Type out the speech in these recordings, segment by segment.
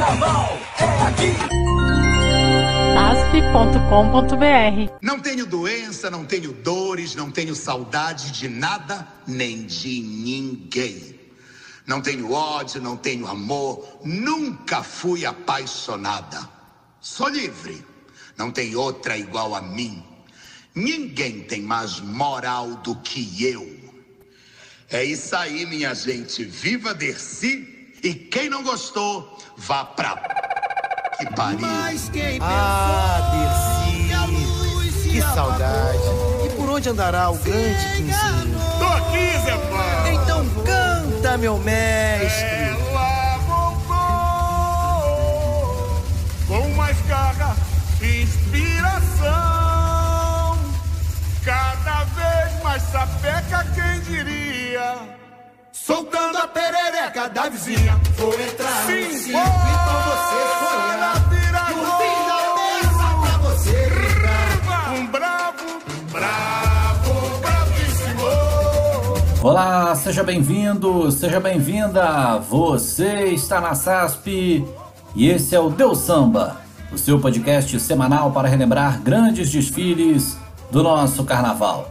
Carnaval é aqui. asp.com.br Não tenho doença, não tenho dores, não tenho saudade de nada nem de ninguém. Não tenho ódio, não tenho amor, nunca fui apaixonada. Sou livre, não tem outra igual a mim. Ninguém tem mais moral do que eu. É isso aí, minha gente. Viva Dercy e quem não gostou, vá pra que pariu. Ah, Dercy, que saudade. E por onde andará o grande Quinzinho? Tô aqui, Zé Pá. Então canta, meu mestre. Ela voltou com mais garra e inspiração. Cada vez mais sapeca, quem diria? Soltando a perereca da vizinha. Vou entrar Sim, no circo e com você sonhar. No fim da mesa pra você gritar. Um bravo, bravo, bravíssimo. Olá, seja bem-vindo, seja bem-vinda. Você está na SASP e esse é o Deus Samba, o seu podcast semanal para relembrar grandes desfiles do nosso carnaval.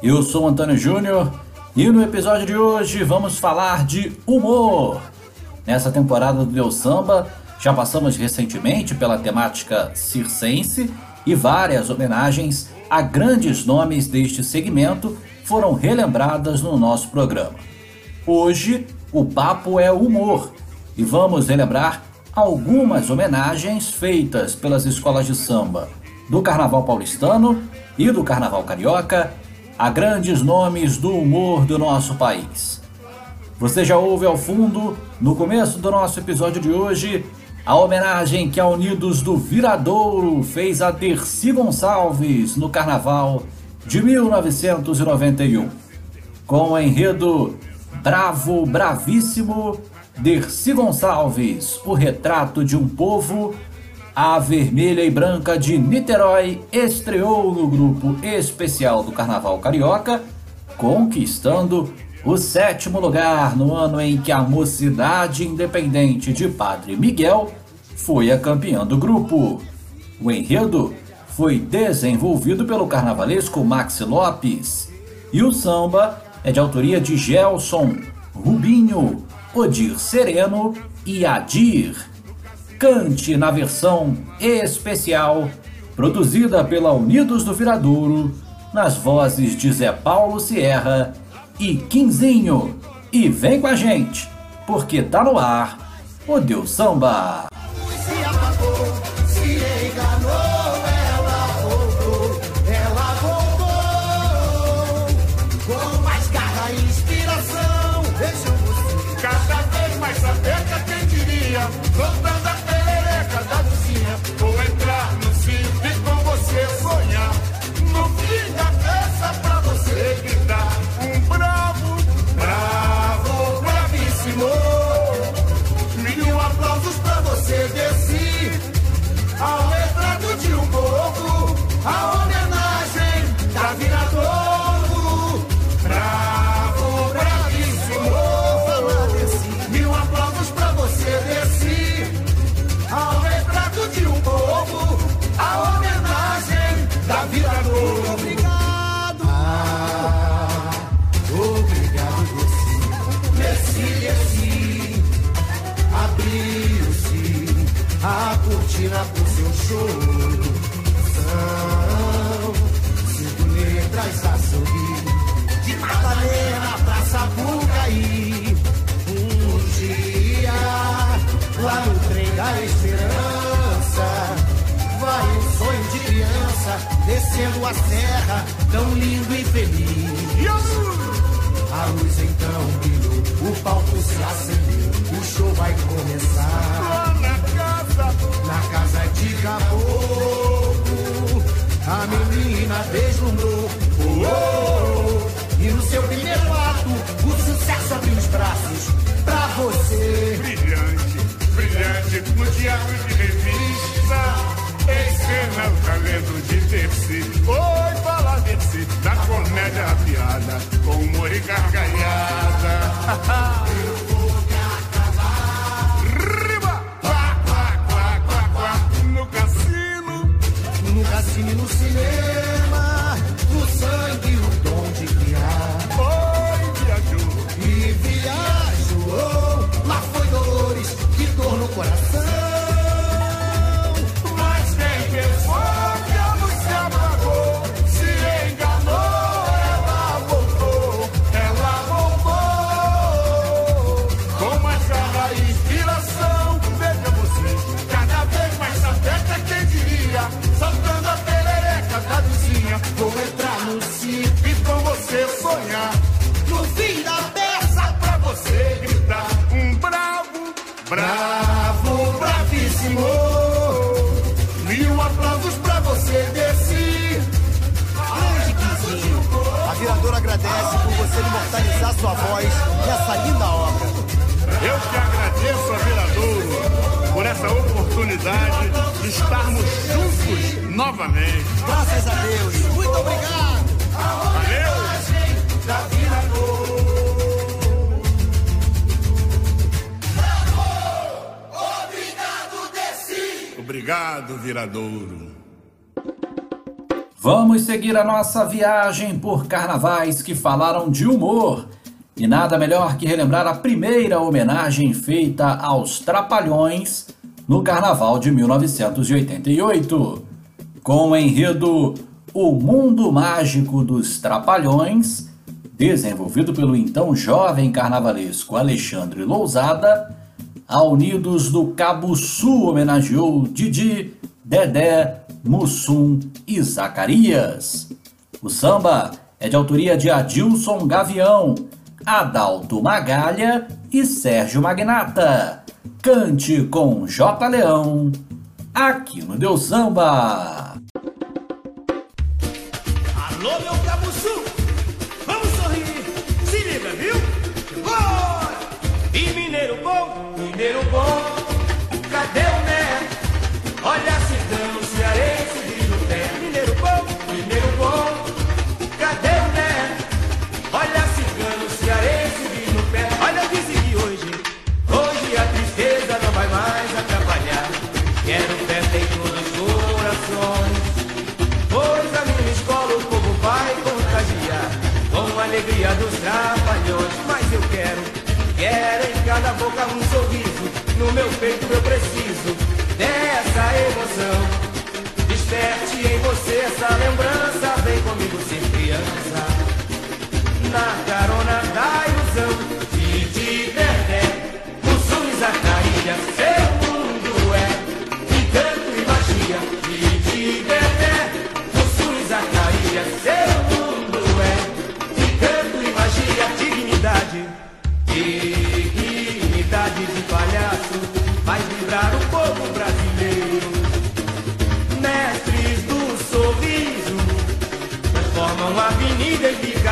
Eu sou Antônio Júnior e no episódio de hoje vamos falar de humor. Nessa temporada do Deus Samba, já passamos recentemente pela temática circense e várias homenagens a grandes nomes deste segmento foram relembradas no nosso programa. Hoje, o papo é humor e vamos relembrar algumas homenagens feitas pelas escolas de samba do Carnaval Paulistano e do Carnaval Carioca a grandes nomes do humor do nosso país. Você já ouve ao fundo, no começo do nosso episódio de hoje, a homenagem que a Unidos do Viradouro fez a Dercy Gonçalves no Carnaval de 1991. Com o enredo Bravo, Bravíssimo, Dercy Gonçalves, o retrato de um povo, a Vermelha e Branca de Niterói estreou no grupo especial do Carnaval Carioca, conquistando o sétimo lugar no ano em que a Mocidade Independente de Padre Miguel foi a campeã do grupo. O enredo foi desenvolvido pelo carnavalesco Maxi Lopes e o samba é de autoria de Gelson, Rubinho, Odir Sereno e Adir. Cante na versão especial, produzida pela Unidos do Viradouro, nas vozes de Zé Paulo Sierra e Quinzinho. E vem com a gente, porque tá no ar o Deus Samba. Descendo a serra, tão lindo e feliz. A luz? Então brilhou, o palco se acendeu, o show vai começar. Na casa, Na casa de caboclo, a menina deslumbrou. Oh, oh, e no seu primeiro ato, o sucesso abriu os braços pra você. brilhante, brilhante, no teatro de revista. Ela é o talento tá de Pepsi. Oi, fala Pepsi, da comédia à piada, com humor e gargalhada. Eu vou acabar. Riba! Quá, quá, quá, quá, quá, no cassino. No cassino e no cinema. prazer imortalizar sua voz nessa linda obra. Eu que agradeço a Viradouro por essa oportunidade de estarmos juntos novamente. Graças a Deus. Muito obrigado. Valeu. Obrigado, Viradouro. Vamos seguir a nossa viagem por carnavais que falaram de humor. E nada melhor que relembrar a primeira homenagem feita aos Trapalhões no Carnaval de 1988. Com o enredo O Mundo Mágico dos Trapalhões, desenvolvido pelo então jovem carnavalesco Alexandre Lousada, a Unidos do Cabo Sul homenageou Didi, Dedé, Mussum e Zacarias. O samba é de autoria de Adilson Gavião, Adalto Magalha e Sérgio Magnata. Cante com J. Leão, aqui no Deus Samba. Alô, meu alegria dos trapalhões. Mas eu quero, quero em cada boca um sorriso. No meu peito eu preciso dessa emoção. Desperte em você essa lembrança. Vem comigo ser criança. Na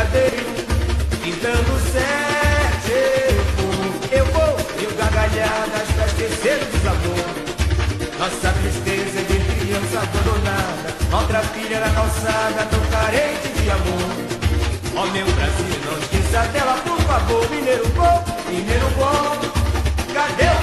brigadeiro, pintando sete. Eu vou e o gargalhadas pra esquecer o desamor. Nossa tristeza de criança abandonada, outra filha na calçada, tão carente de amor. Ó oh, meu Brasil, não esqueça dela, por favor, mineiro bom, mineiro bom. Cadê o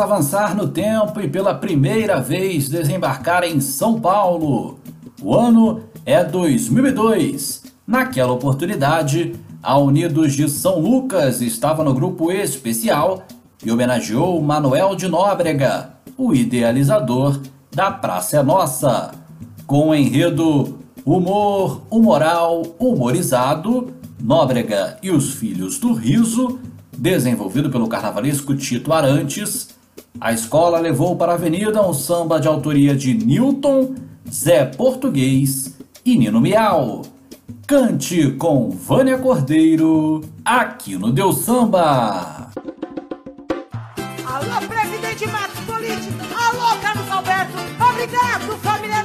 avançar no tempo e pela primeira vez desembarcar em São Paulo. O ano é 2002. Naquela oportunidade, a Unidos de São Lucas estava no grupo especial e homenageou Manuel de Nóbrega, o idealizador da Praça é Nossa. Com o enredo Humor, Humoral, Humorizado, Nóbrega e os Filhos do Riso, desenvolvido pelo carnavalesco Tito Arantes, a escola levou para a avenida um samba de autoria de Newton, Zé Português e Nino Miau. Cante com Vânia Cordeiro, aqui no Deus Samba. Alô, presidente Matos! Alô, Carlos Alberto! Obrigado, família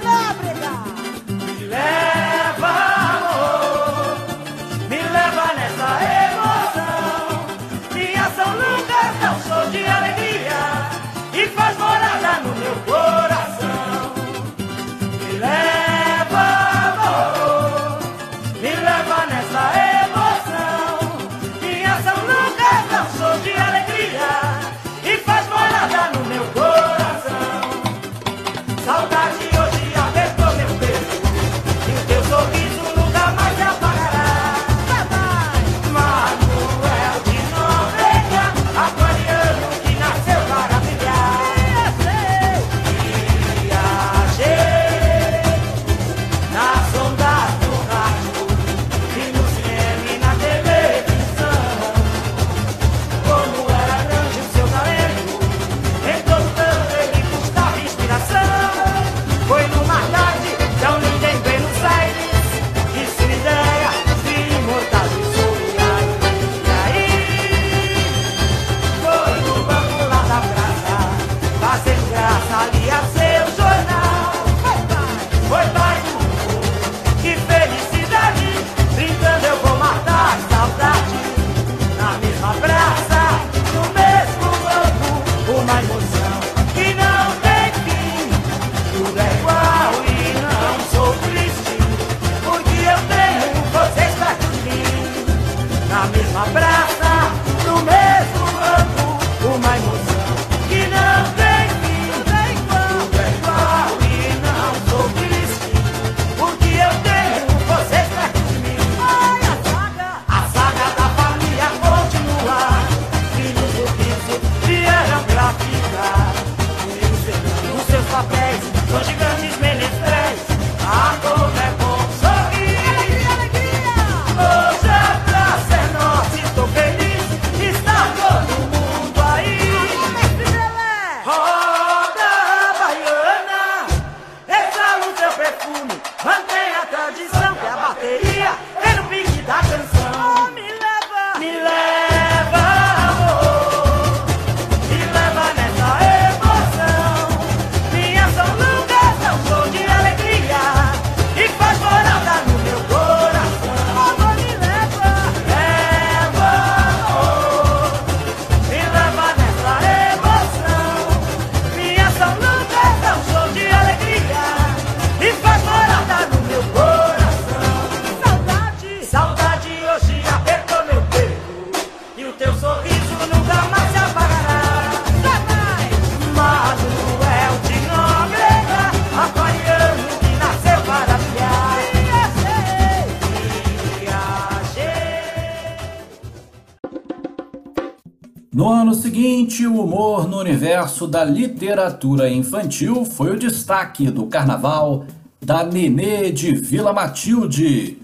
o humor no universo da literatura infantil foi o destaque do carnaval da Nenê de Vila Matilde,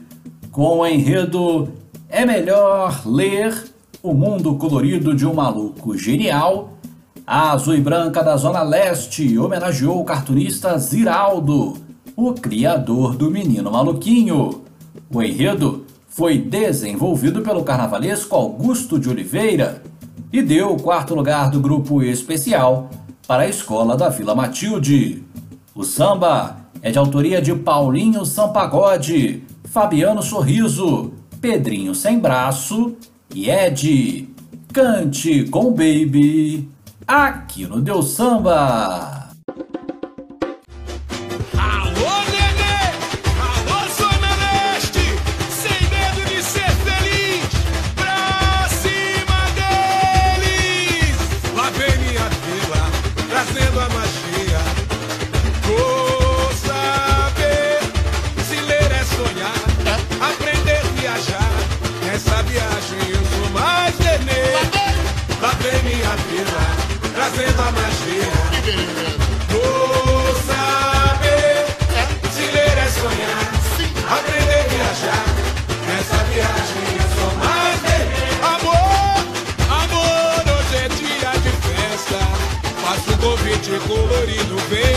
com o enredo É Melhor Ler O Mundo Colorido de um Maluco Genial. A Azul e Branca da Zona Leste homenageou o cartunista Ziraldo, o criador do Menino Maluquinho. O enredo foi desenvolvido pelo carnavalesco Augusto de Oliveira e deu o quarto lugar do grupo especial para a escola da Vila Matilde. O samba é de autoria de Paulinho Sampagode, Fabiano Sorriso, Pedrinho Sem Braço e Ed. Cante com Baby, aqui no Deus Samba. grafite colorido vem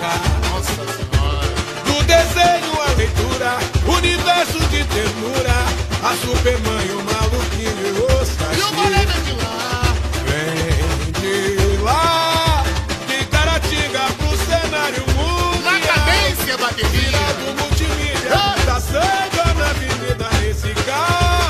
cá. Nossa Senhora. No desenho, à leitura, universo de ternura. A Superman e o maluquinho e o Saci. E o Morena de lá. Vem de lá. De Caratinga pro cenário mundial. Na cadência da avenida. Vira do multimídia. Ah. Da samba na avenida, carro.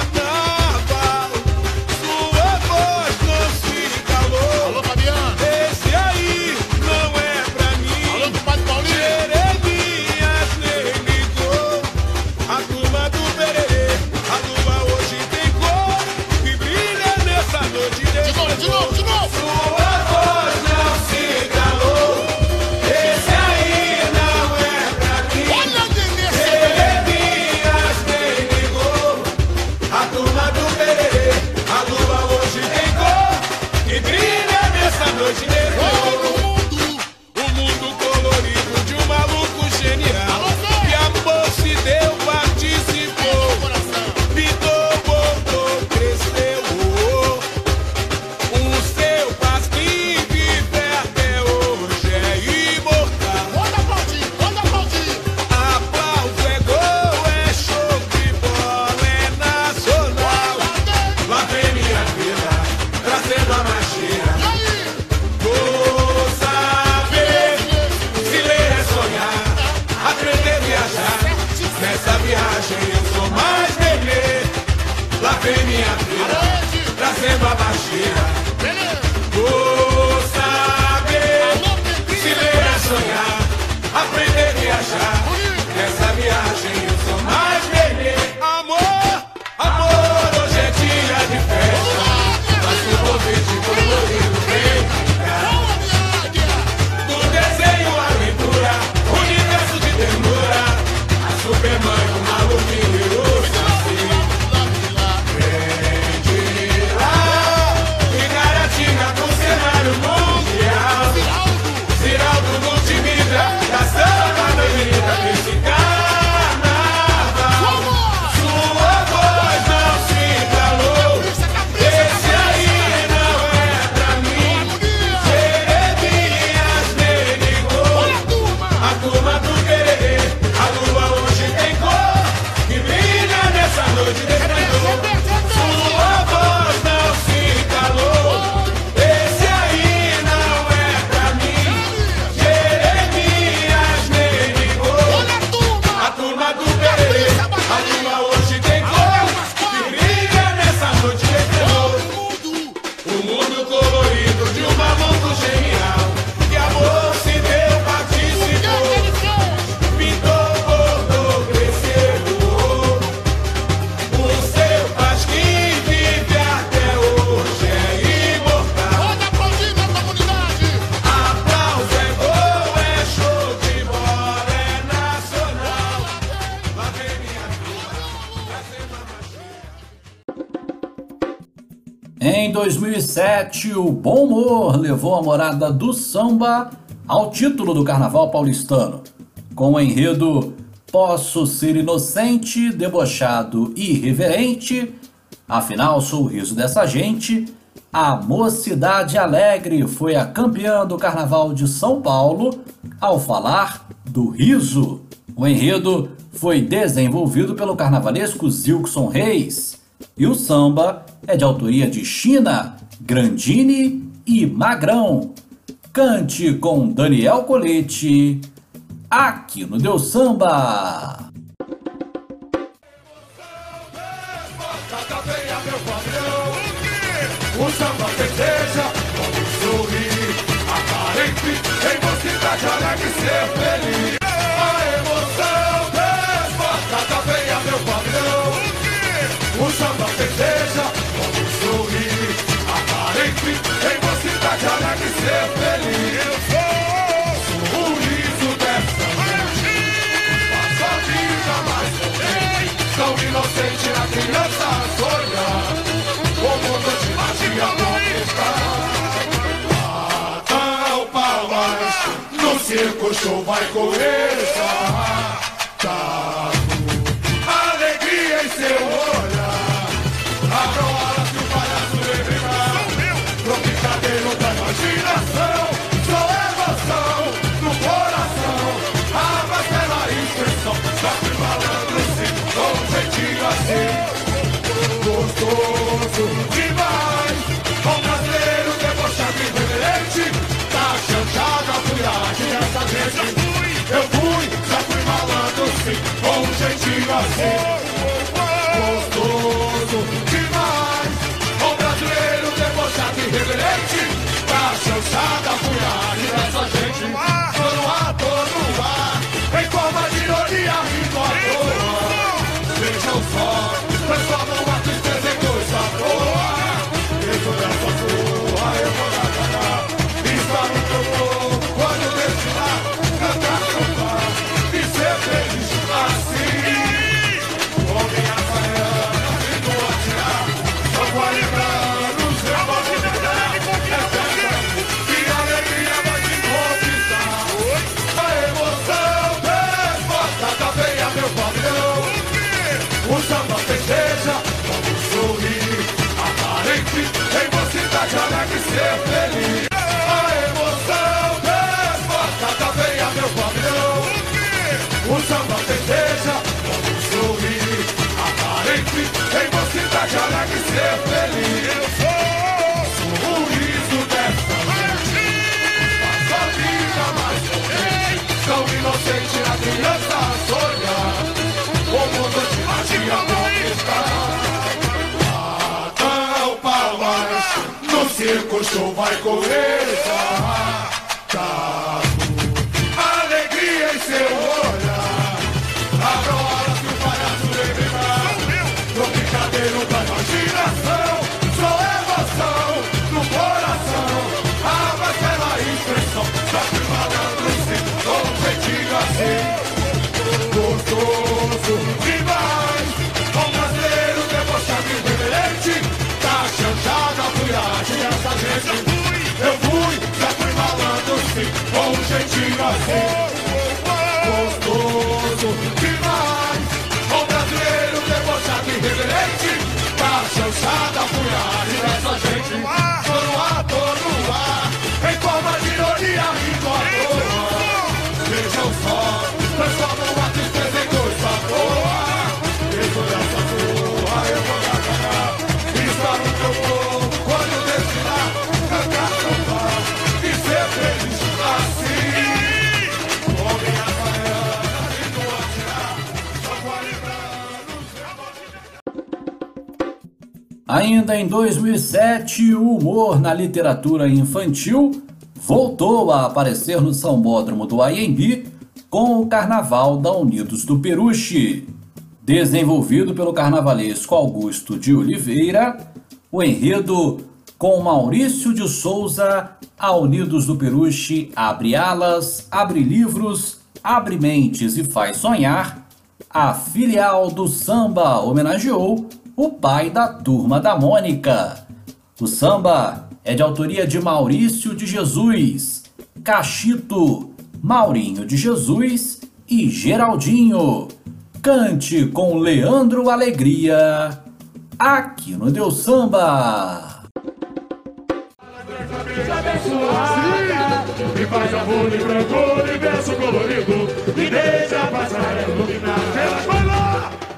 o bom humor levou a morada do samba ao título do Carnaval paulistano, com o enredo Posso ser inocente, debochado e irreverente, afinal sorriso o dessa gente. A Mocidade Alegre foi a campeã do Carnaval de São Paulo ao falar do riso. O enredo foi desenvolvido pelo carnavalesco Zilkson Reis e o samba é de autoria de China, Grandini e Magrão. Cante com Daniel Colete, aqui no Deu Samba. O samba festeja, vamos sorrir, aparente, em você, mocidade, alegre ser feliz. tão inocente na criança sonhar. O mundo de magia não está. o palmas, no circo show vai correr. Circo show vai começar. Tá alegria em seu olhar. Abra a que o palhaço vem. No brincadeiro da malandro sim Com um jeitinho assim Gostoso Ainda em 2007, o humor na literatura infantil voltou a aparecer no Sambódromo do Anhembi com o Carnaval da Unidos do Peruche. Desenvolvido pelo carnavalesco Augusto de Oliveira, o enredo com Maurício de Souza, a Unidos do Peruche abre alas, abre livros, abre mentes e faz sonhar, a filial do samba homenageou o pai da turma da Mônica. O samba é de autoria de Maurício de Jesus, Cachito, Maurinho de Jesus e Geraldinho. Cante com Leandro Alegria, aqui no Deus Samba. E faz amor de branco, universo colorido E deixa a passarela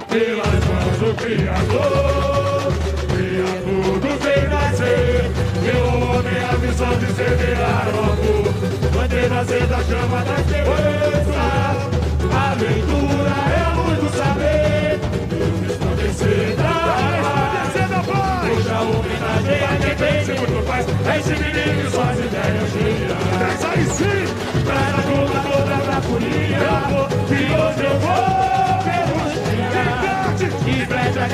pelas mãos do Criador. Cria tudo vem nascer. Meu homem a missão de semear o amor Manter nascer da chama da esperança. A leitura é a luz do saber. Deus resplandecer da paz Puxa homenagem a quem pensa e muito faz Esse menino que suas ideias giram. Traz aí sim Traz a turma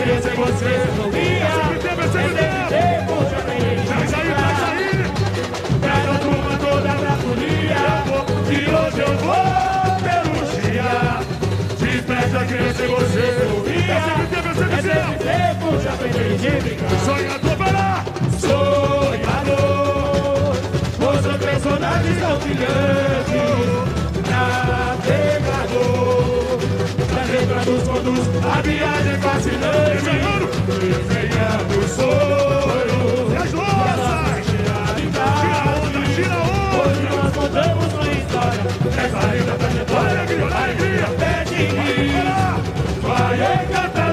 Que preste a crença em você não via Em tempo já tem Traz aí, traz aí Traz a turma toda pra folia Que hoje eu vou pelos dias Que preste a crença em você não via Em tempo já tem de brincar Sonhador, vai lá! Sonhador, mostrou personagens tão brilhantes A viagem fascinante, desenhando sonhos. E as louças! Tira onda, tira onda! Hoje nós contamos uma história. Essa linda trajetória, alegria, alegria, pede rir. Vai encantar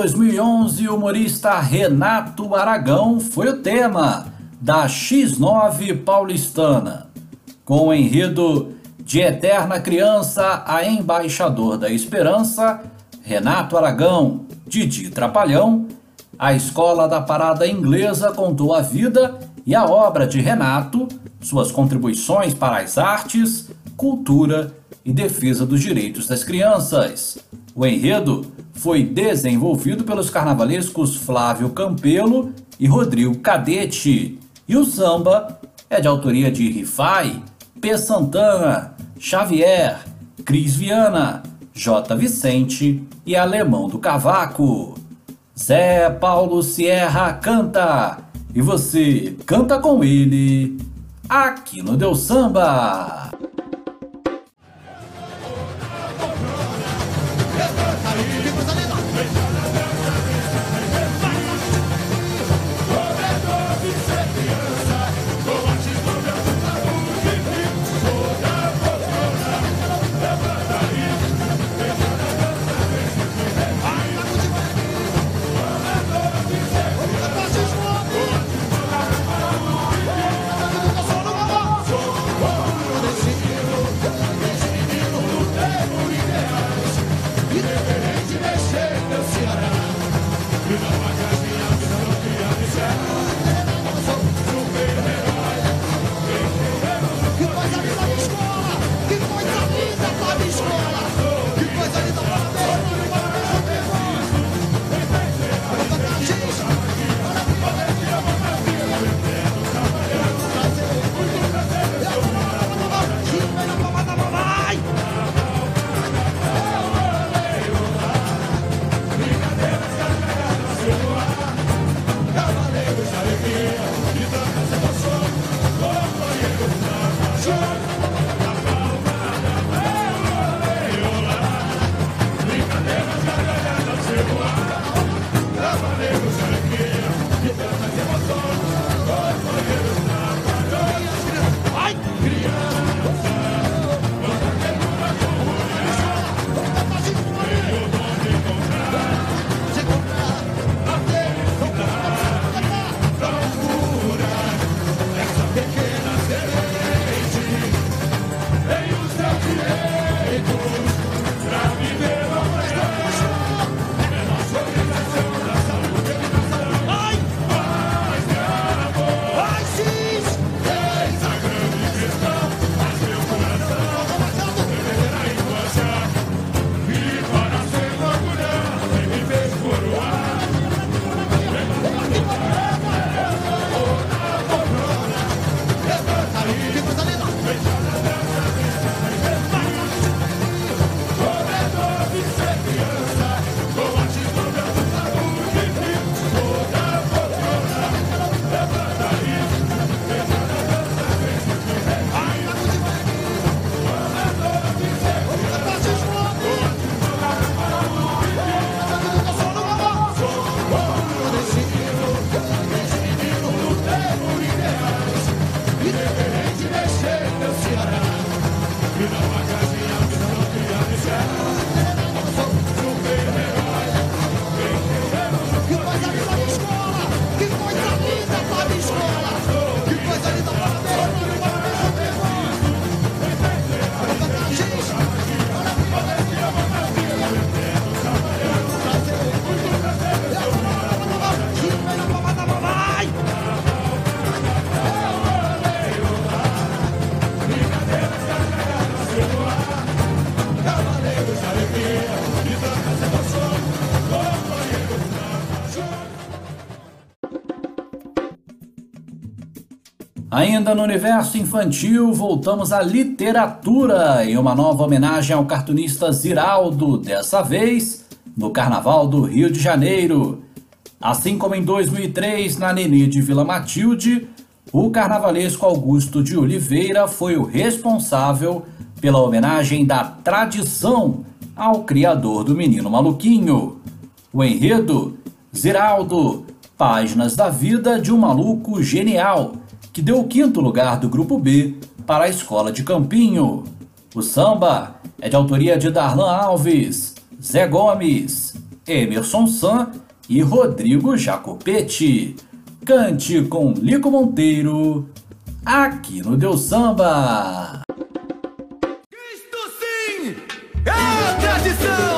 2011, o humorista Renato Aragão foi o tema da X9 paulistana, com o enredo De Eterna Criança a Embaixador da Esperança, Renato Aragão, Didi Trapalhão, a Escola da Parada Inglesa contou a vida e a obra de Renato, suas contribuições para as artes, cultura e defesa dos direitos das crianças. O enredo foi desenvolvido pelos carnavalescos Flávio Campelo e Rodrigo Cadete, e o samba é de autoria de Rifai, P. Santana, Xavier, Cris Viana, J. Vicente e Alemão do Cavaco. Zé Paulo Sierra canta e você canta com ele aqui no Deu Samba. Ainda no universo infantil, voltamos à literatura em uma nova homenagem ao cartunista Ziraldo, dessa vez no Carnaval do Rio de Janeiro. Assim como em 2003, na Nenê de Vila Matilde, o carnavalesco Augusto de Oliveira foi o responsável pela homenagem da tradição ao criador do Menino Maluquinho. O enredo, Ziraldo, Páginas da Vida de um Maluco Genial, que deu o quinto lugar do Grupo B para a Escola de Campinho. O samba é de autoria de Darlan Alves, Zé Gomes, Emerson San e Rodrigo Jacopetti. Cante com Lico Monteiro, aqui no Deu Samba. Isto sim é a tradição!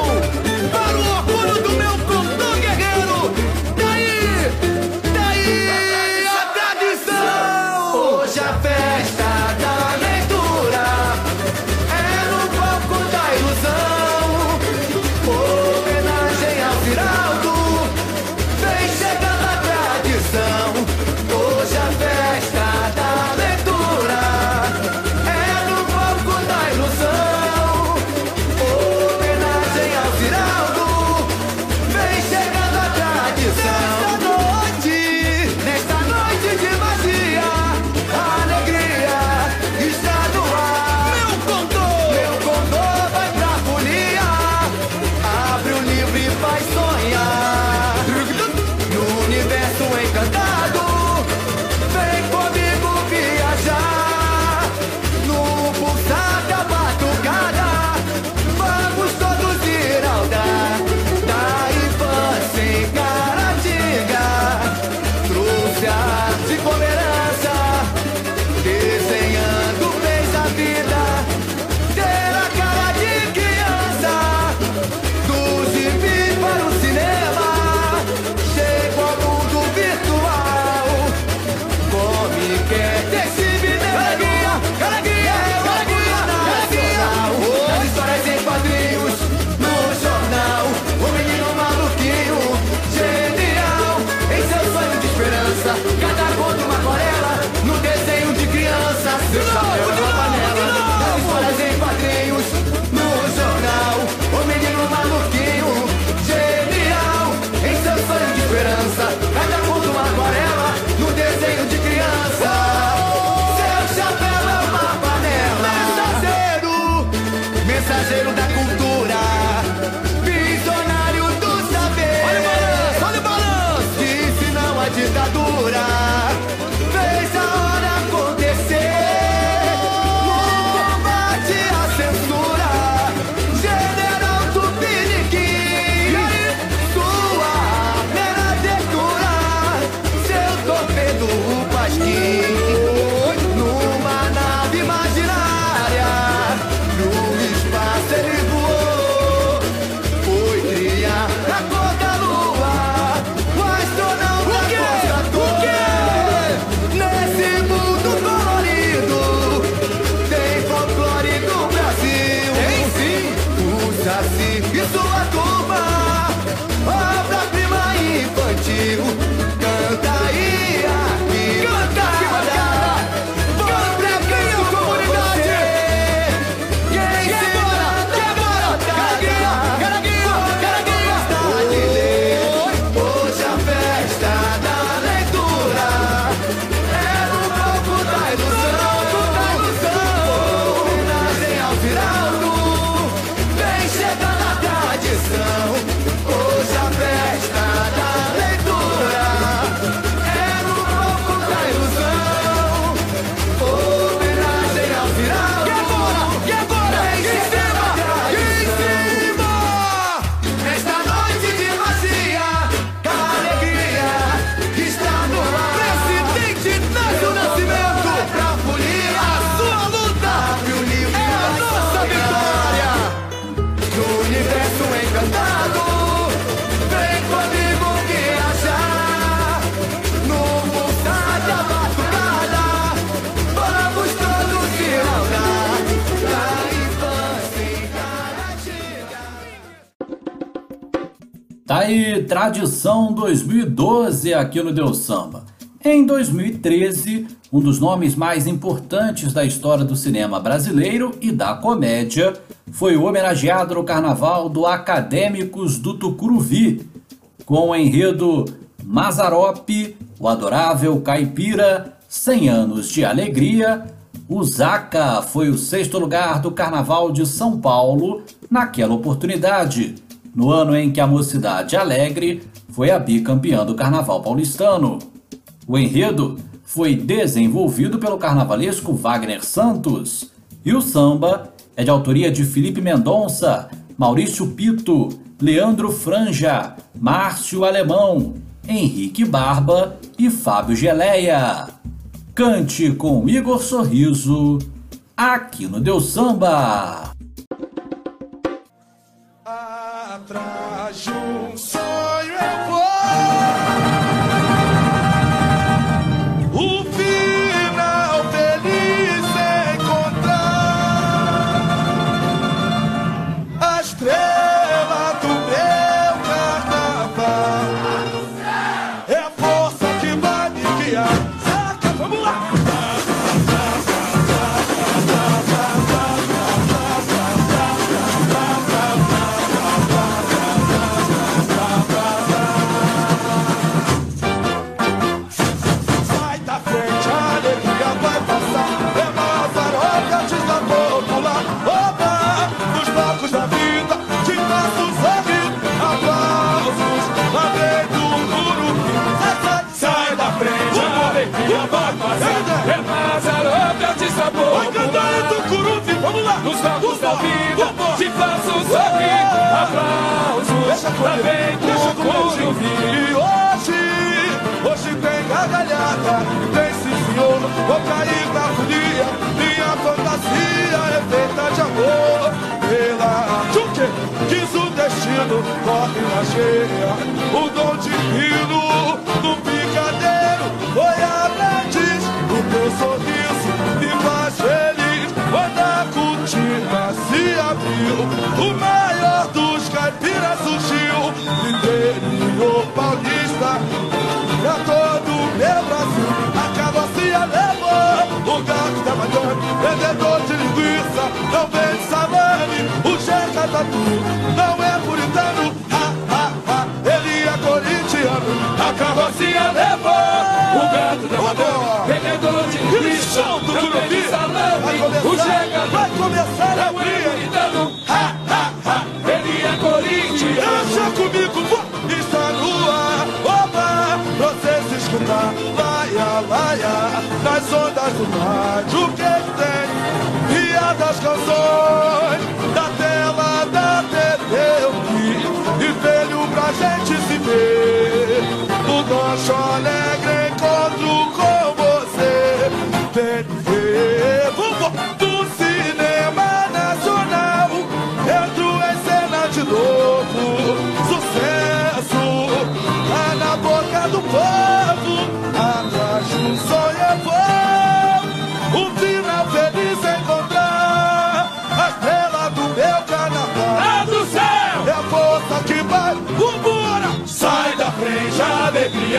Tradição 2012 aqui no Deus Samba. Em 2013, um dos nomes mais importantes da história do cinema brasileiro e da comédia foi homenageado no Carnaval do Acadêmicos do Tucuruvi, com o enredo Mazarope, o adorável caipira, 100 anos de alegria, o Zaca foi o sexto lugar do Carnaval de São Paulo naquela oportunidade, no ano em que a Mocidade Alegre foi a bicampeã do Carnaval paulistano. O enredo foi desenvolvido pelo carnavalesco Wagner Santos e o samba é de autoria de Felipe Mendonça, Maurício Pito, Leandro Franja, Márcio Alemão, Henrique Barba e Fábio Geleia. Cante com Igor Sorriso, aqui no Deus Samba. Atrás Vida, de braços sorrindo. Aplausos, lá vem do Gurupi. E hoje, hoje tem gargalhada, tem sim senhor, vou cair na folia, minha fantasia é feita de amor. Pela Tchuque, quis o destino, corre na cheia, o dom divino, no picadeiro, foi aprendiz, o teu sorriso interior paulista, pra todo o meu Brasil. A carrocinha levou o gato da Madonna, vendedor de linguiça, não vende salame, o jeca tá tudo, não é puritano, ha, ha, ha, ele é corintiano. A carrocinha levou o gato da Madonna, vendedor de linguiça, não vende salame, o jeca vai começar a puritano, ha, ha, escutar, laia, laia, nas ondas do rádio, o que tem? Via das canções, da tela da TV, e veio pra gente se ver, no nosso alegre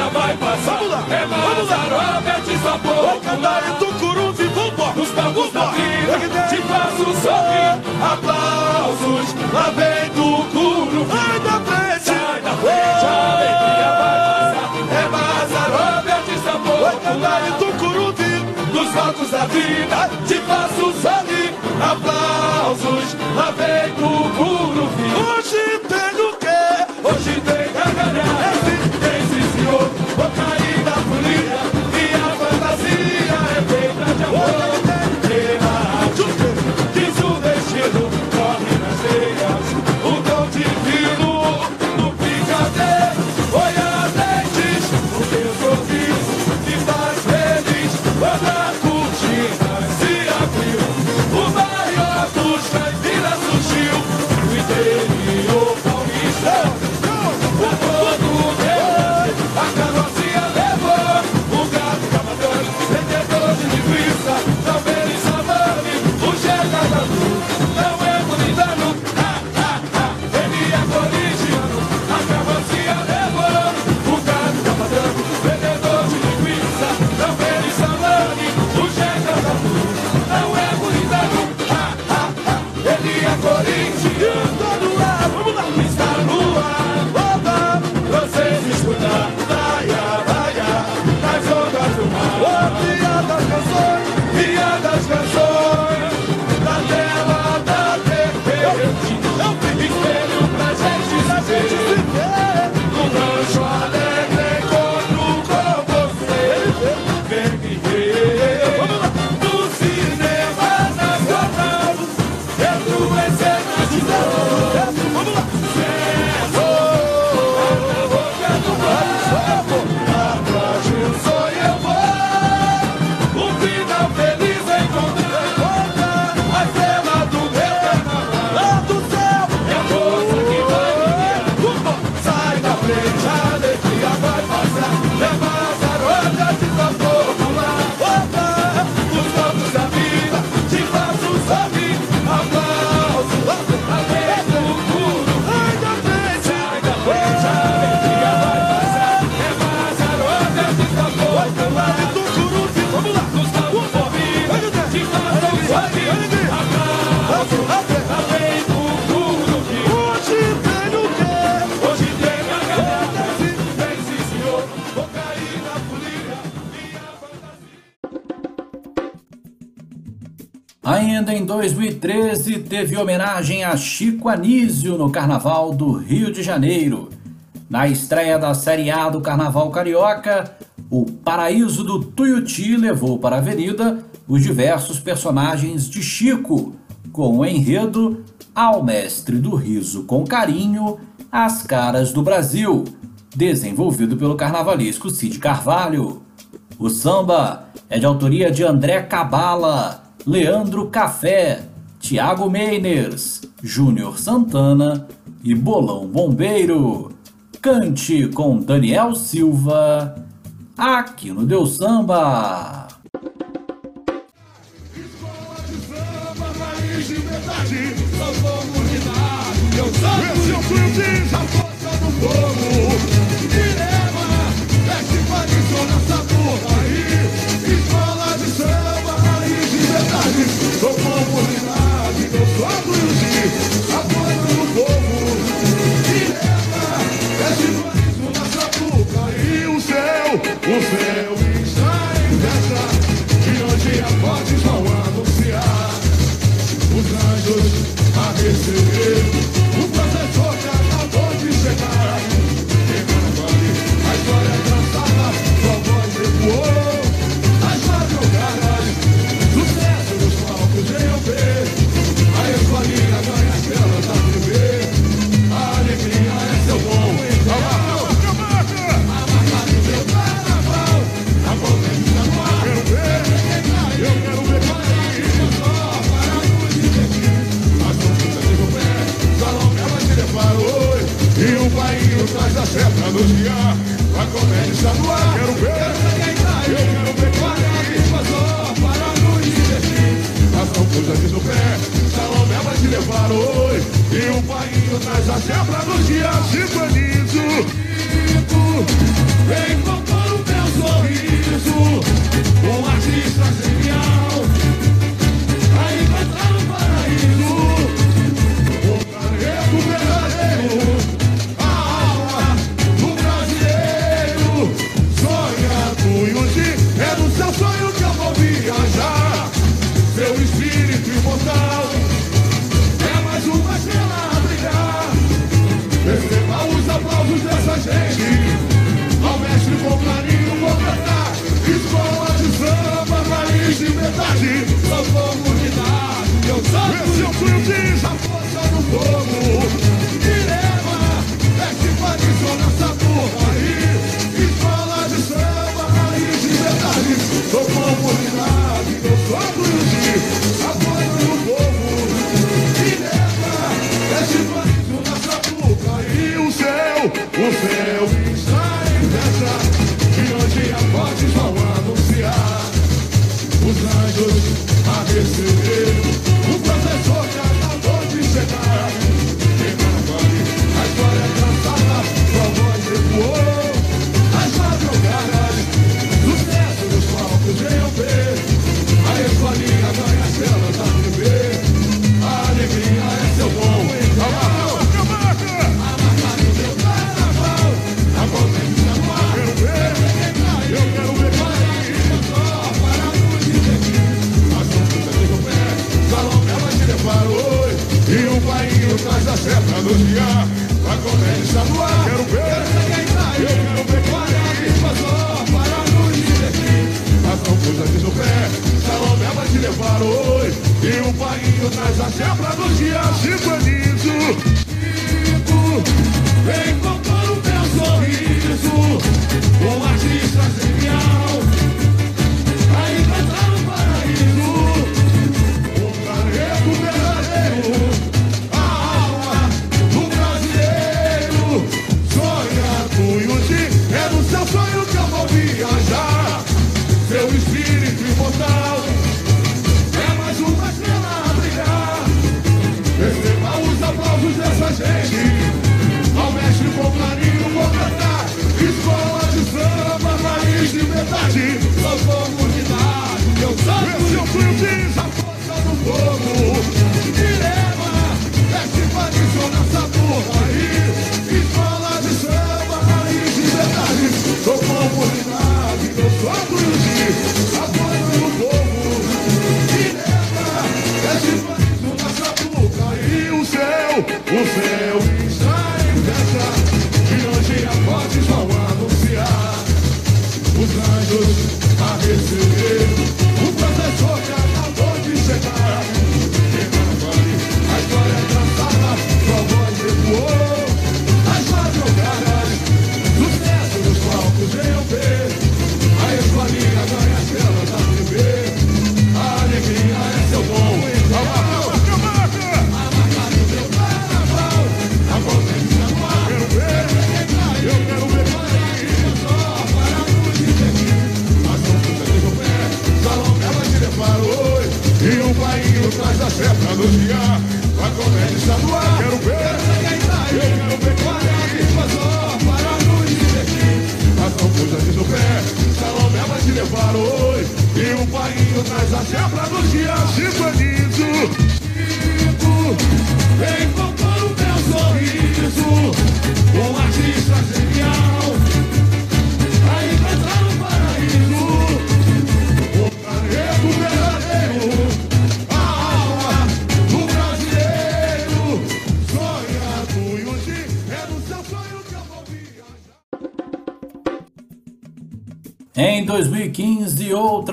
vai passar, vamos lá, é Mazarope, de sabor, vai cantar em Tucuruvi, vambora, nos palcos da vida, te faço sorrir, aplausos, lá vem Tucuruvi, sai da frente, sai da frente, a alegria vai passar, é Mazarope, de sabor, vai cantar em Tucuruvi, nos palcos da vida, te faço sorrir, aplausos, lá vem Tucuruvi. Hoje tem senhor, vou 2013 teve homenagem a Chico Anísio no Carnaval do Rio de Janeiro. Na estreia da Série A do Carnaval Carioca, o Paraíso do Tuiuti levou para a avenida os diversos personagens de Chico, com o enredo Ao Mestre do Riso com Carinho, As Caras do Brasil, desenvolvido pelo carnavalesco Cid Carvalho. O samba é de autoria de André Cabala Leandro Café, Thiago Meiners, Júnior Santana e Bolão Bombeiro. Cante com Daniel Silva, aqui no Deus Samba. Escola de samba,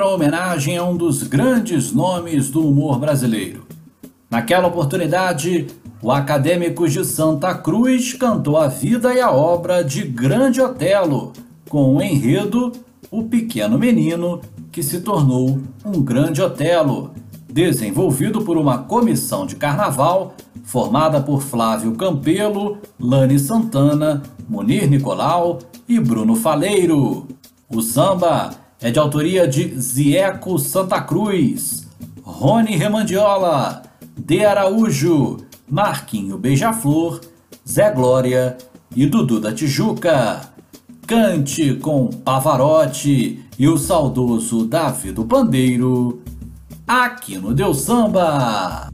outra homenagem a um dos grandes nomes do humor brasileiro. Naquela oportunidade, o Acadêmicos de Santa Cruz cantou a vida e a obra de Grande Otelo, com o enredo O Pequeno Menino, que se tornou um Grande Otelo, desenvolvido por uma comissão de carnaval formada por Flávio Campelo, Lani Santana, Munir Nicolau e Bruno Faleiro. O samba é de autoria de Zieco Santa Cruz, Rony Remandiola, De Araújo, Marquinho Beija-Flor, Zé Glória e Dudu da Tijuca. Cante com Pavarotti e o saudoso Davi do Pandeiro, aqui no Deus Samba.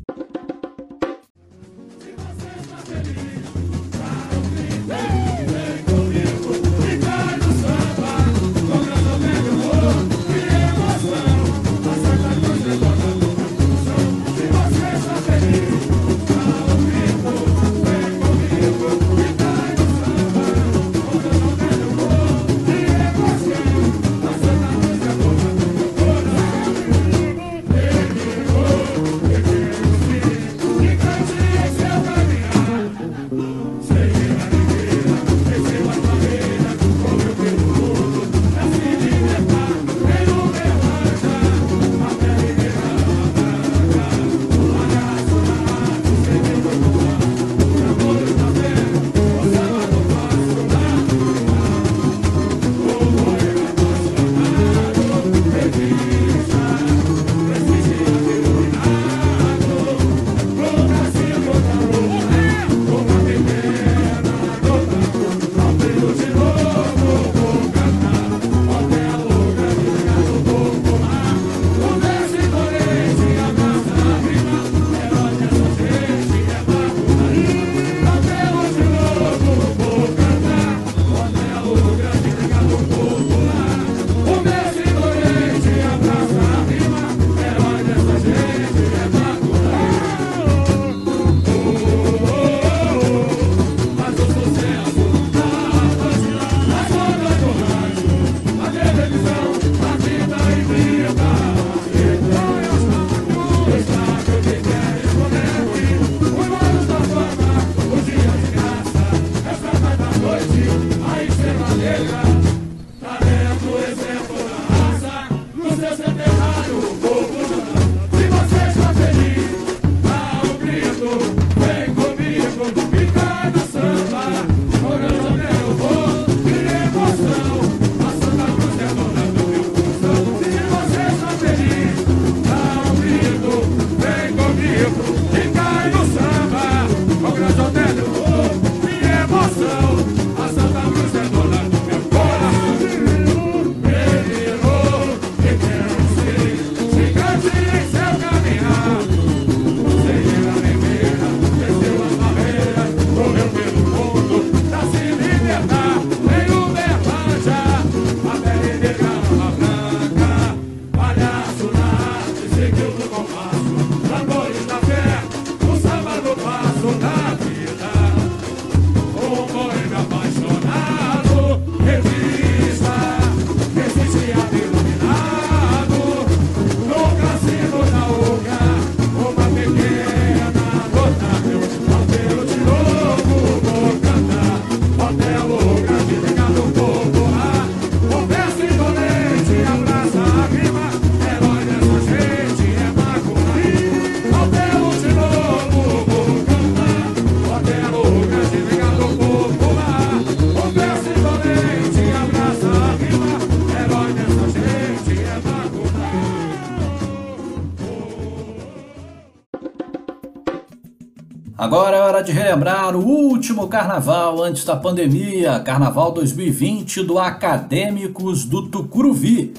de relembrar o último carnaval antes da pandemia, Carnaval 2020 do Acadêmicos do Tucuruvi.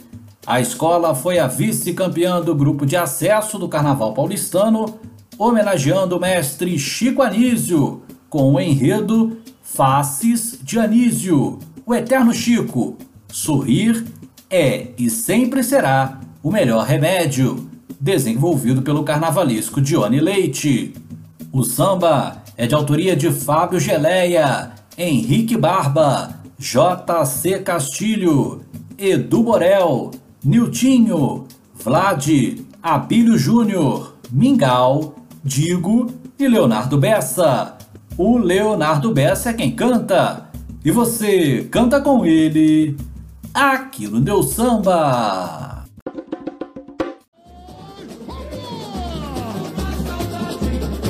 A escola foi a vice-campeã do grupo de acesso do Carnaval Paulistano, homenageando o mestre Chico Anísio, com o enredo Faces de Anísio, o eterno Chico. Sorrir é e sempre será o melhor remédio, desenvolvido pelo carnavalesco Dione Leite. O samba é de autoria de Fábio Geleia, Henrique Barba, JC Castilho, Edu Borel, Niltinho, Vlad, Abílio Júnior, Mingau, Digo e Leonardo Bessa. O Leonardo Bessa é quem canta. E você canta com ele aqui no Deu Samba.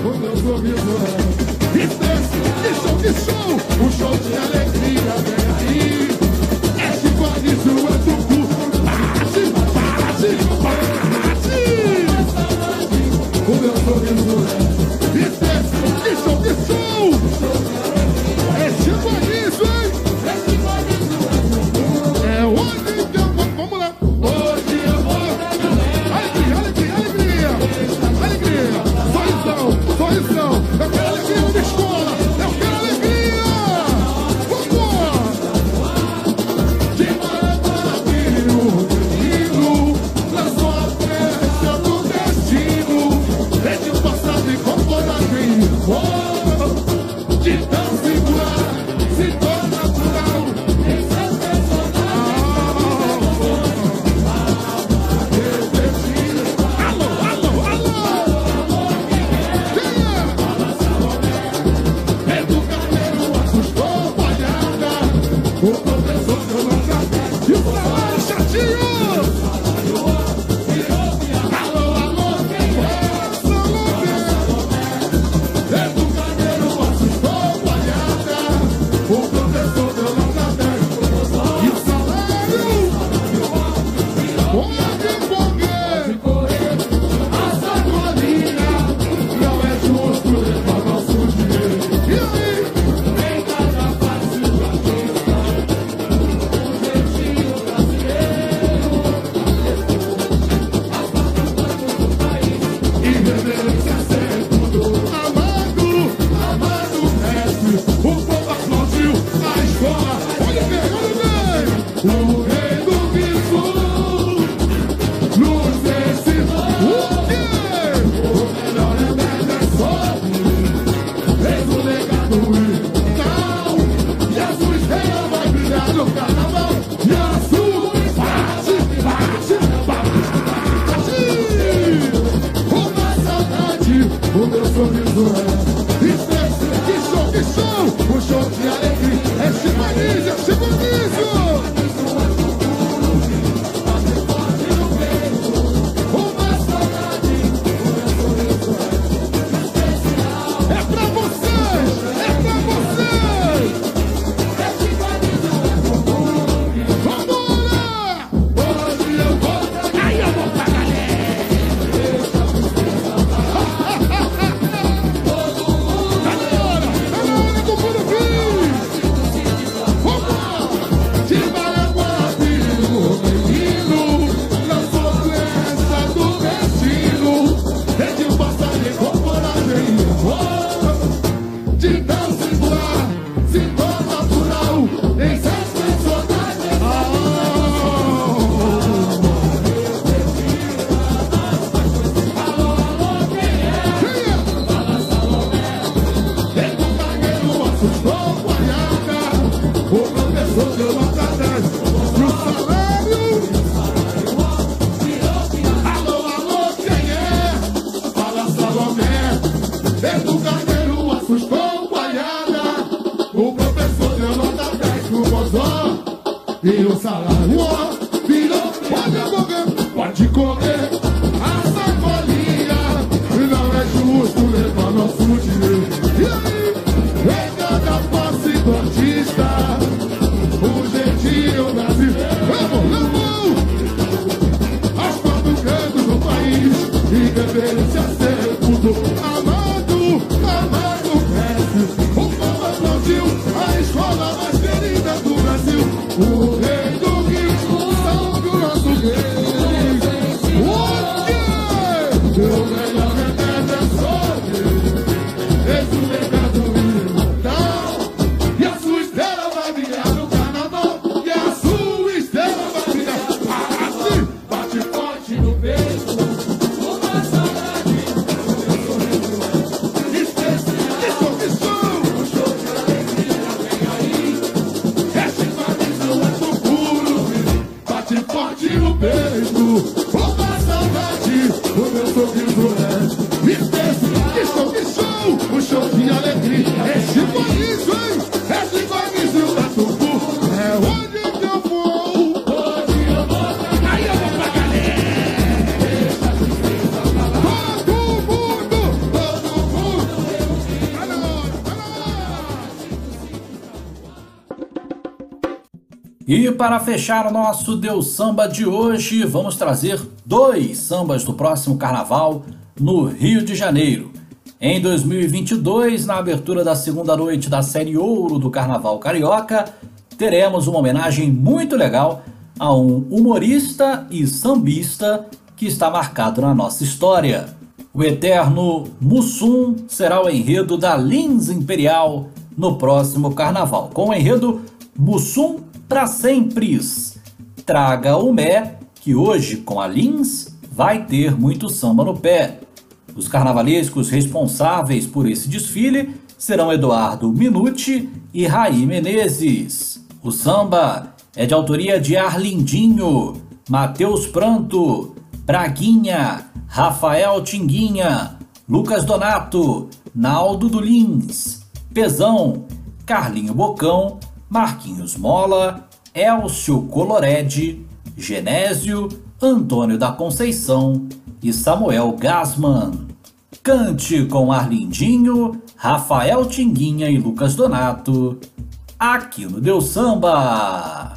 o meu domingão. E dance, de show, de show, um show de alegria vem aí. É Chicoalizio, é Tucu, bate, bate, bate. O meu domingão. E dance, de show, de show. E para fechar o nosso Deus Samba de hoje, vamos trazer dois sambas do próximo carnaval no Rio de Janeiro. Em 2022, na abertura da segunda noite da série Ouro do Carnaval Carioca, teremos uma homenagem muito legal a um humorista e sambista que está marcado na nossa história. O eterno Mussum será o enredo da Lins Imperial no próximo carnaval, com o enredo Mussum para sempre. Traga o Mé, que hoje com a Lins vai ter muito samba no pé. Os carnavalescos responsáveis por esse desfile serão Eduardo Minuti e Raí Menezes. O samba é de autoria de Arlindinho, Matheus Pranto, Braguinha, Rafael Tinguinha, Lucas Donato, Naldo do Lins, Pezão, Carlinho Bocão Marquinhos Mola, Elcio Colored, Genésio, Antônio da Conceição e Samuel Gasman. Cante com Arlindinho, Rafael Tinguinha e Lucas Donato, aqui no Deus Samba.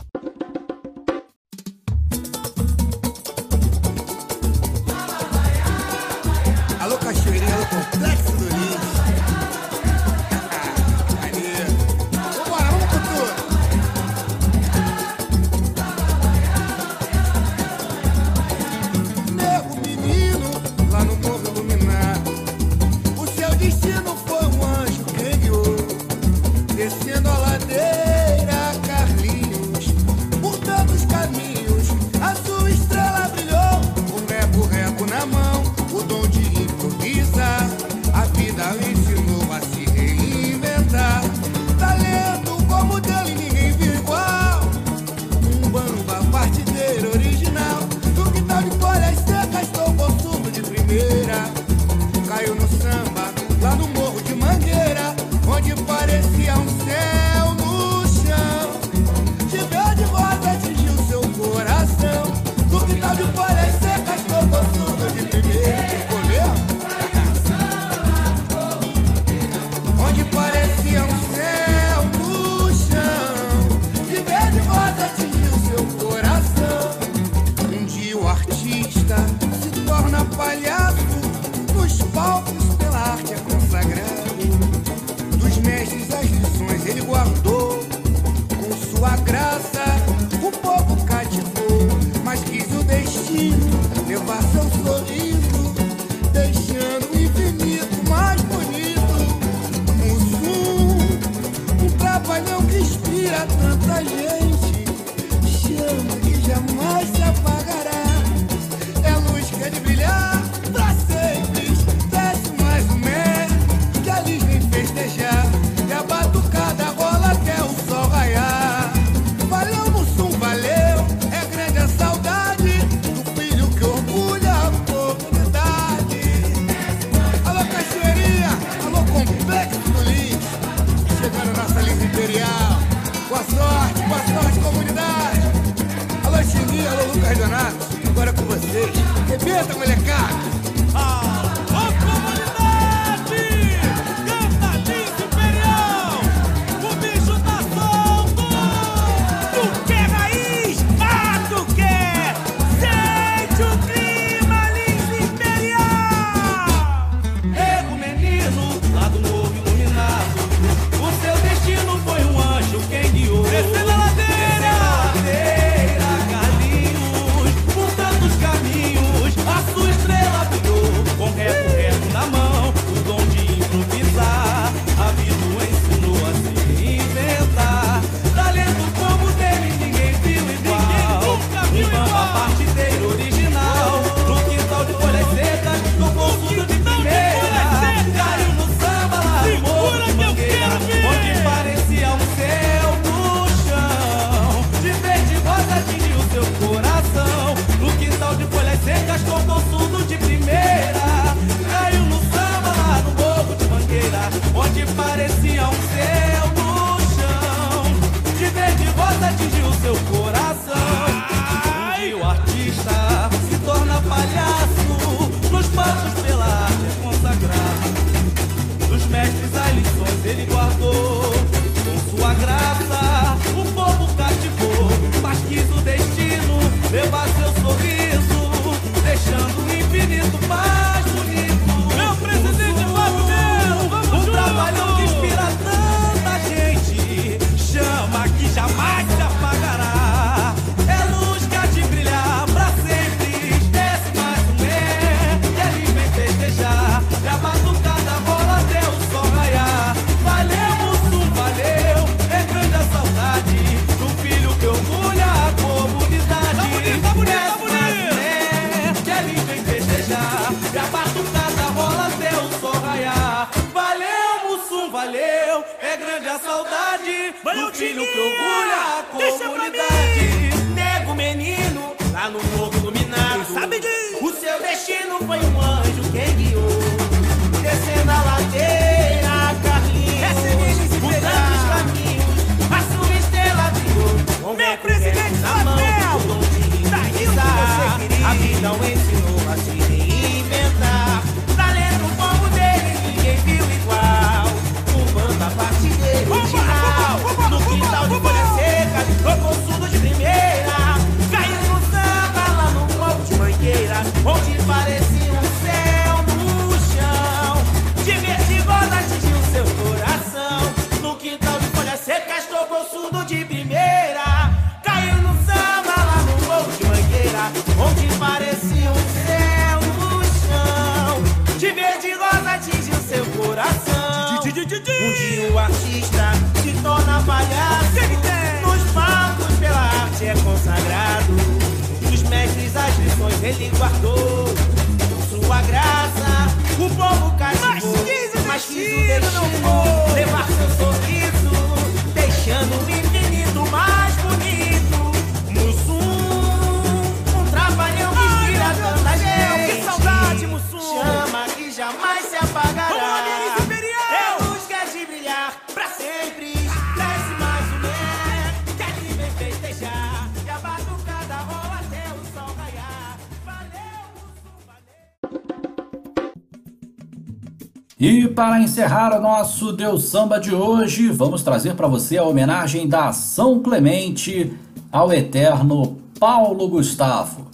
Para encerrar o nosso Deus Samba de hoje, vamos trazer para você a homenagem da São Clemente ao eterno Paulo Gustavo,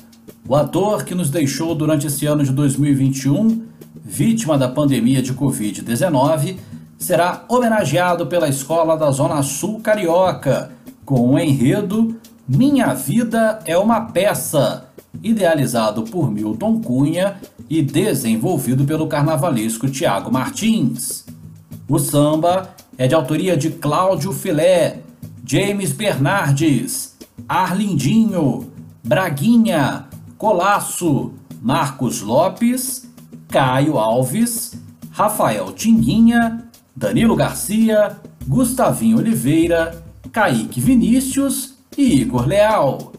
o ator que nos deixou durante esse ano de 2021, vítima da pandemia de Covid-19, será homenageado pela Escola da Zona Sul Carioca com o enredo Minha Vida é uma Peça, idealizado por Milton Cunha e desenvolvido pelo carnavalesco Tiago Martins. O samba é de autoria de Cláudio Filé, James Bernardes, Arlindinho, Braguinha, Colasso, Marcos Lopes, Caio Alves, Rafael Tinguinha, Danilo Garcia, Gustavinho Oliveira, Kaique Vinícius e Igor Leal.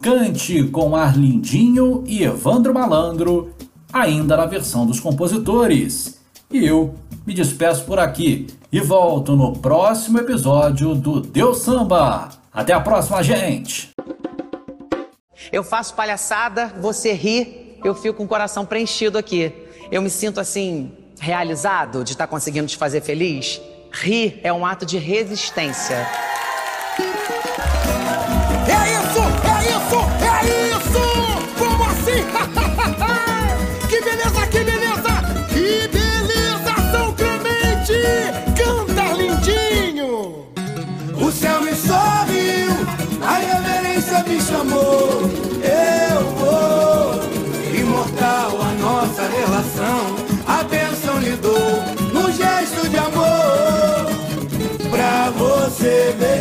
Cante com Arlindinho e Evandro Malandro, ainda na versão dos compositores. E eu me despeço por aqui e volto no próximo episódio do Deus Samba. Até a próxima, gente! Eu faço palhaçada, você ri, eu fico com o coração preenchido aqui. Eu me sinto assim, realizado de estar conseguindo te fazer feliz. Rir é um ato de resistência.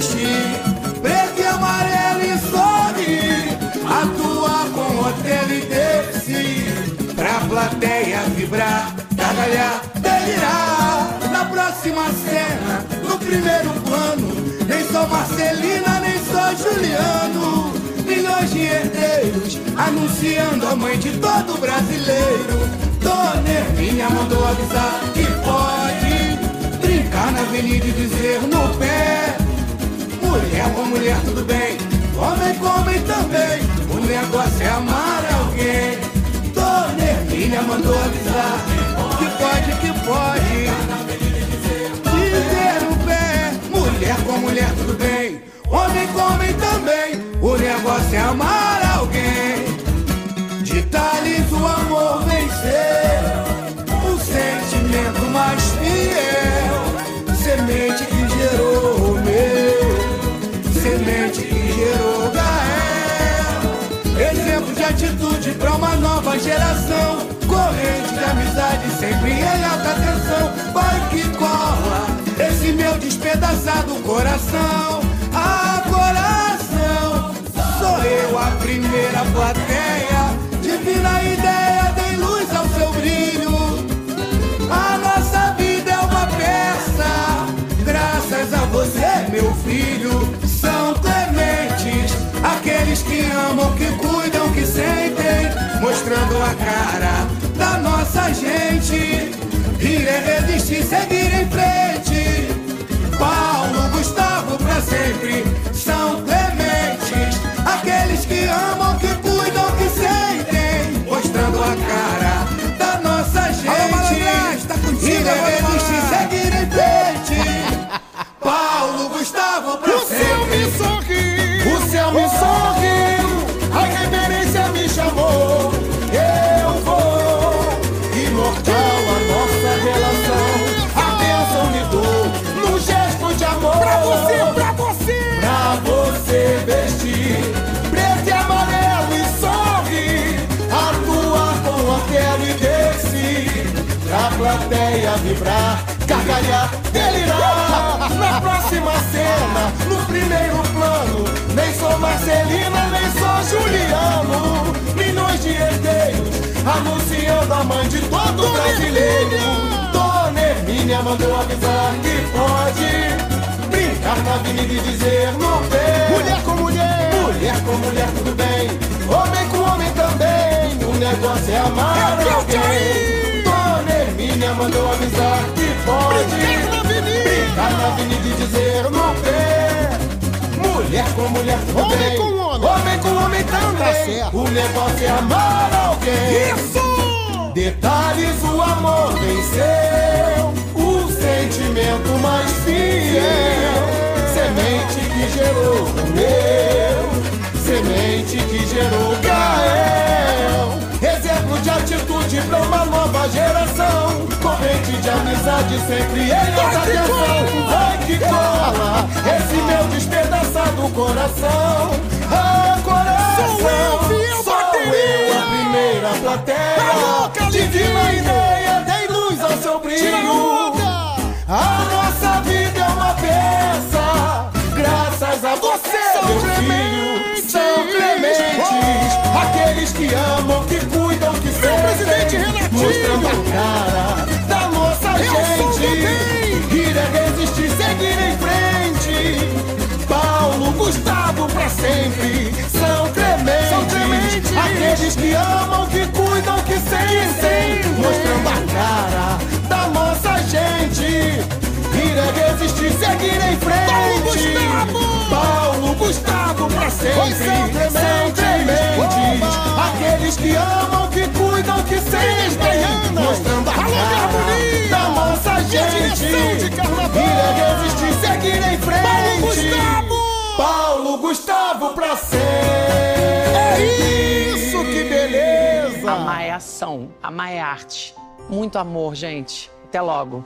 Vestir preto e amarelo e sorrir. Atuar com hotel e descer. Pra plateia vibrar, gargalhar, delirar. Na próxima cena, no primeiro plano. Nem sou Marcelina, nem sou Juliano. Milhões de herdeiros anunciando a mãe de todo brasileiro. Dona Hermínia mandou avisar que pode brincar na avenida e dizer no pé. Mulher com mulher, tudo bem. Homem com homem também. O negócio é amar alguém. Dona Hermínia mandou avisar que pode, que pode. Dizer no pé. Mulher com mulher, tudo bem. Homem com homem também. O negócio é amar alguém. De Thales nova geração. Corrente de amizade sempre em alta tensão. Vai que cola esse meu despedaçado coração. Ah, coração, sou eu a primeira plateia. Divina ideia, dei luz ao seu brilho. A nossa vida é uma peça. Graças a você, meu filho, são clementes aqueles que amam, que cara da nossa gente. Rir é resistir, seguir em frente. Paulo, Gustavo, pra sempre são clementes. Aqueles que amam, que cuidam, que sentem. Mostrando a cara da nossa gente. Rir é resistir, vibrar, gargalhar, delirar. Na próxima cena, no primeiro plano. Nem sou Marcelina, nem sou Juliano. Milhões de herdeiros anunciando a mãe de todo brasileiro. Dona Hermínia mandou avisar que pode brincar na avenida e dizer no pé. Mulher com mulher. Mulher com mulher, tudo bem. Homem com homem também. O negócio é amar É alguém. Hermínia mandou avisar que pode Brincar na avenida. e dizer no pé. Mulher com mulher, tudo Homem com homem. Homem com homem também. Tá. O negócio é amar alguém. Isso. Detalhes, o amor venceu, o sentimento mais fiel, semente que gerou o meu, semente que gerou Gael. Atitude pra uma nova geração, corrente de amizade sempre em atenção. Vai que cola, esse meu despedaçado coração, ah, coração. Sou eu, Sou eu, a primeira plateia. Calipinho. Divina ideia, dei luz ao seu brilho. A nossa vida é uma peça, graças a você, meu filho. São clementes, aqueles que amam, que cuidam, sentem, Renatinho. mostrando a cara da nossa Eu gente. Ir é resistir, seguir em frente. Paulo, Gustavo, pra sempre. São clementes, São clementes. aqueles que amam, que cuidam, que sentem, mostrando a cara da nossa gente. Ir é resistir, seguir em frente. Paulo Gustavo. Paulo, Gustavo, pra sempre. Oi, São Oba. aqueles que amam, que cuidam, que sentem, mostrando a Alô, cara Harmonia. da nossa E a gente. direção de carnaval. Ir é resistir, seguir em frente. Paulo Gustavo. Paulo Gustavo pra sempre. É isso, que beleza. Amar é ação, amar é arte. Muito amor, gente. Até logo.